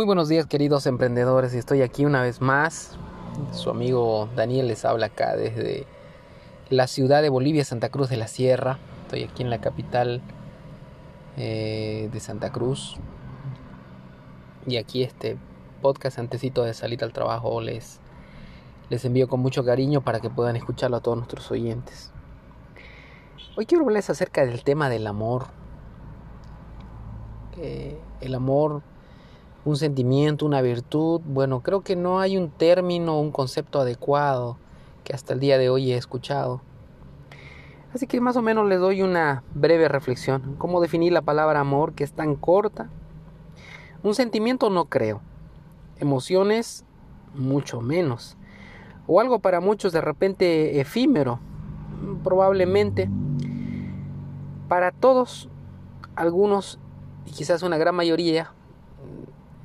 Muy buenos días queridos emprendedores, estoy aquí una vez más. Su amigo Daniel les habla acá desde la ciudad de Bolivia, Santa Cruz de la Sierra. Estoy aquí en la capital eh, de Santa Cruz. Y aquí este podcast antesito de salir al trabajo les, les envío con mucho cariño para que puedan escucharlo a todos nuestros oyentes. Hoy quiero hablarles acerca del tema del amor. el amor un sentimiento, una virtud. Bueno, creo que no hay un término, un concepto adecuado que hasta el día de hoy he escuchado. Así que más o menos les doy una breve reflexión. ¿Cómo definir la palabra amor que es tan corta? Un sentimiento no creo. Emociones mucho menos. O algo para muchos de repente efímero. Probablemente. Para todos, algunos y quizás una gran mayoría,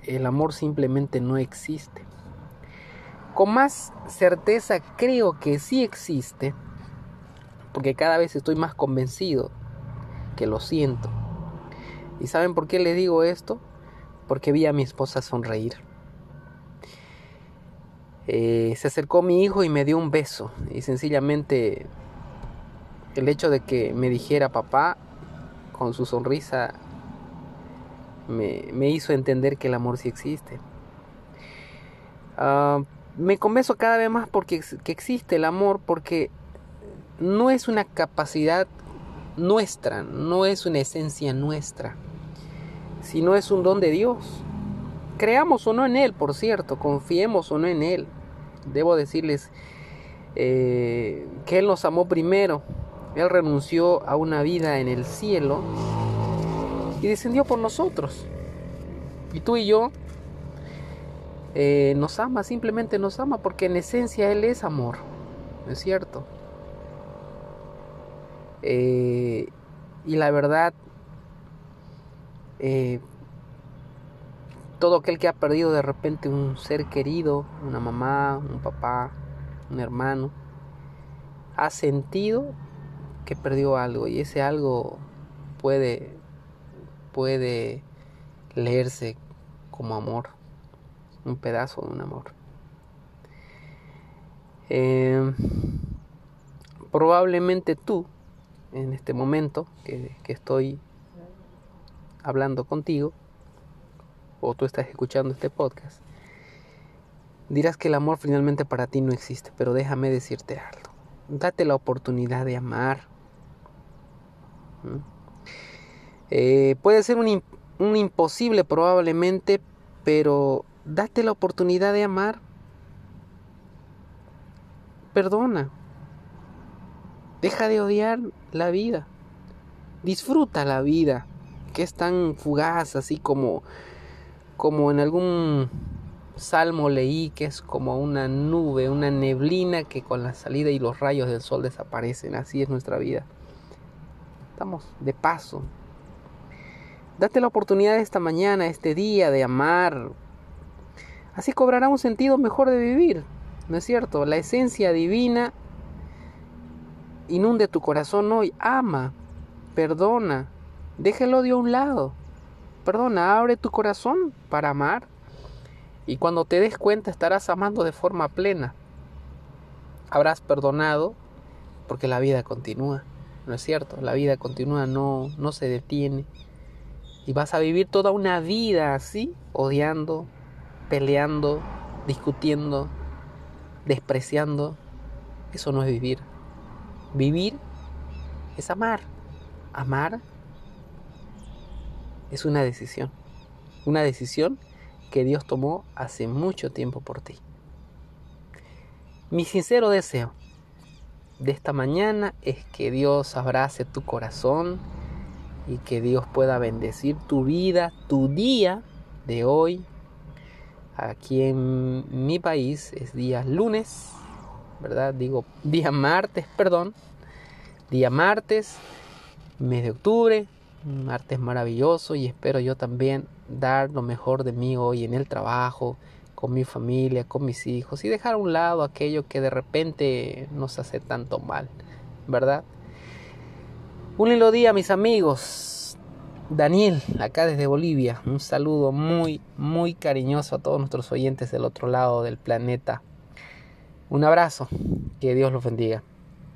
el amor simplemente no existe. Con más certeza creo que sí existe, porque cada vez estoy más convencido que lo siento. ¿Y saben por qué le digo esto? Porque vi a mi esposa sonreír. Eh, se acercó mi hijo y me dio un beso. Y sencillamente el hecho de que me dijera papá con su sonrisa me, hizo entender que el amor sí existe. Ah, me convenzo cada vez más porque que existe el amor porque no es una capacidad nuestra, no es una esencia nuestra, sino es un don de Dios. Creamos o no en Él, por cierto, confiemos o no en Él. Debo decirles eh, que Él nos amó primero. Él renunció a una vida en el cielo y descendió por nosotros. Y tú y yo eh, nos ama, simplemente nos ama, porque en esencia Él es amor, ¿no es cierto? Eh, y la verdad, eh, todo aquel que ha perdido de repente un ser querido, una mamá, un papá, un hermano, ha sentido que perdió algo y ese algo puede puede leerse como amor, un pedazo de un amor. Eh, probablemente tú, en este momento que, estoy hablando contigo, o tú estás escuchando este podcast, dirás que el amor finalmente para ti no existe, pero déjame decirte algo. Date la oportunidad de amar. ¿Mm? Eh, puede ser un, un imposible probablemente, pero date la oportunidad de amar. Perdona. Deja de odiar la vida. Disfruta la vida, que es tan fugaz, así como, como en algún salmo leí que es como una nube, una neblina que con la salida y los rayos del sol desaparecen. Así es nuestra vida. Estamos de paso, Date la oportunidad esta mañana, este día, de amar. Así cobrará un sentido mejor de vivir, ¿no es cierto? La esencia divina inunde tu corazón hoy. Ama, perdona, déjelo de un lado. Perdona, abre tu corazón para amar. Y cuando te des cuenta estarás amando de forma plena. Habrás perdonado porque la vida continúa, ¿no es cierto? La vida continúa, no, no se detiene. Y vas a vivir toda una vida así, odiando, peleando, discutiendo, despreciando. Eso no es vivir. Vivir es amar. Amar es una decisión. Una decisión que Dios tomó hace mucho tiempo por ti. Mi sincero deseo de esta mañana es que Dios abrace tu corazón y que Dios pueda bendecir tu vida, tu día de hoy. Aquí en mi país es día lunes, ¿verdad? Digo día martes, perdón. Día martes, mes de octubre, martes maravilloso y espero yo también dar lo mejor de mí hoy en el trabajo, con mi familia, con mis hijos y dejar a un lado aquello que de repente nos hace tanto mal, ¿verdad? Un lindo día, mis amigos. Daniel, acá desde Bolivia. Un saludo muy, muy cariñoso a todos nuestros oyentes del otro lado del planeta. Un abrazo, que Dios los bendiga.